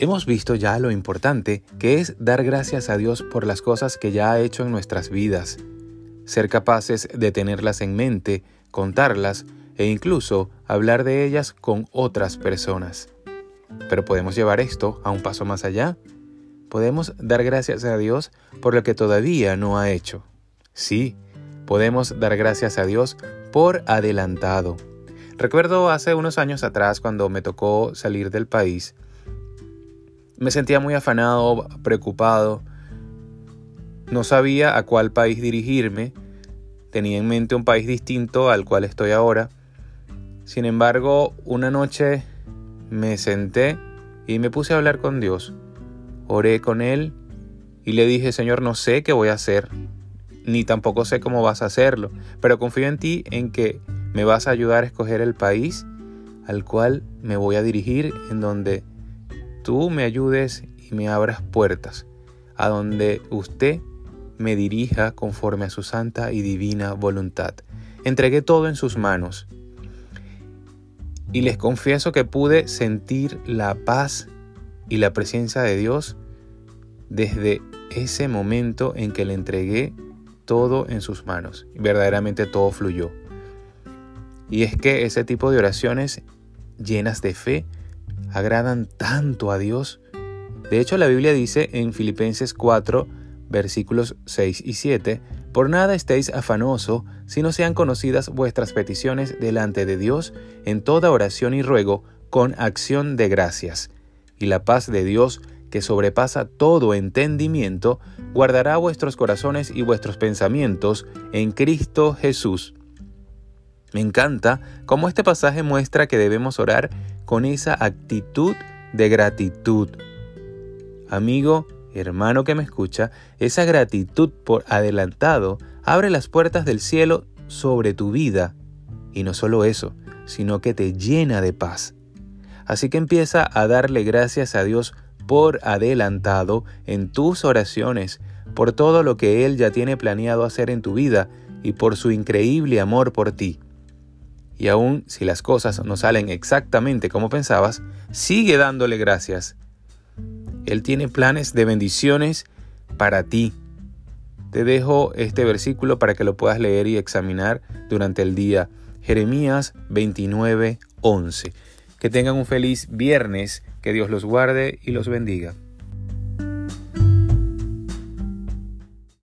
Hemos visto ya lo importante que es dar gracias a Dios por las cosas que ya ha hecho en nuestras vidas, ser capaces de tenerlas en mente, contarlas e incluso hablar de ellas con otras personas. Pero podemos llevar esto a un paso más allá. Podemos dar gracias a Dios por lo que todavía no ha hecho. Sí, podemos dar gracias a Dios por adelantado. Recuerdo hace unos años atrás cuando me tocó salir del país, me sentía muy afanado, preocupado, no sabía a cuál país dirigirme, tenía en mente un país distinto al cual estoy ahora. Sin embargo, una noche me senté y me puse a hablar con Dios. Oré con Él y le dije, Señor, no sé qué voy a hacer, ni tampoco sé cómo vas a hacerlo, pero confío en ti en que me vas a ayudar a escoger el país al cual me voy a dirigir, en donde tú me ayudes y me abras puertas, a donde usted me dirija conforme a su santa y divina voluntad. Entregué todo en sus manos y les confieso que pude sentir la paz y la presencia de Dios desde ese momento en que le entregué todo en sus manos. Verdaderamente todo fluyó. Y es que ese tipo de oraciones llenas de fe agradan tanto a Dios. De hecho, la Biblia dice en Filipenses 4, versículos 6 y 7, Por nada estéis afanoso, sino sean conocidas vuestras peticiones delante de Dios en toda oración y ruego, con acción de gracias. Y la paz de Dios, que sobrepasa todo entendimiento, guardará vuestros corazones y vuestros pensamientos en Cristo Jesús. Me encanta cómo este pasaje muestra que debemos orar con esa actitud de gratitud. Amigo, hermano que me escucha, esa gratitud por adelantado abre las puertas del cielo sobre tu vida. Y no solo eso, sino que te llena de paz. Así que empieza a darle gracias a Dios por adelantado en tus oraciones, por todo lo que Él ya tiene planeado hacer en tu vida y por su increíble amor por ti. Y aun si las cosas no salen exactamente como pensabas, sigue dándole gracias él tiene planes de bendiciones para ti. Te dejo este versículo para que lo puedas leer y examinar durante el día. Jeremías 29, 11. Que tengan un feliz viernes, que Dios los guarde y los bendiga.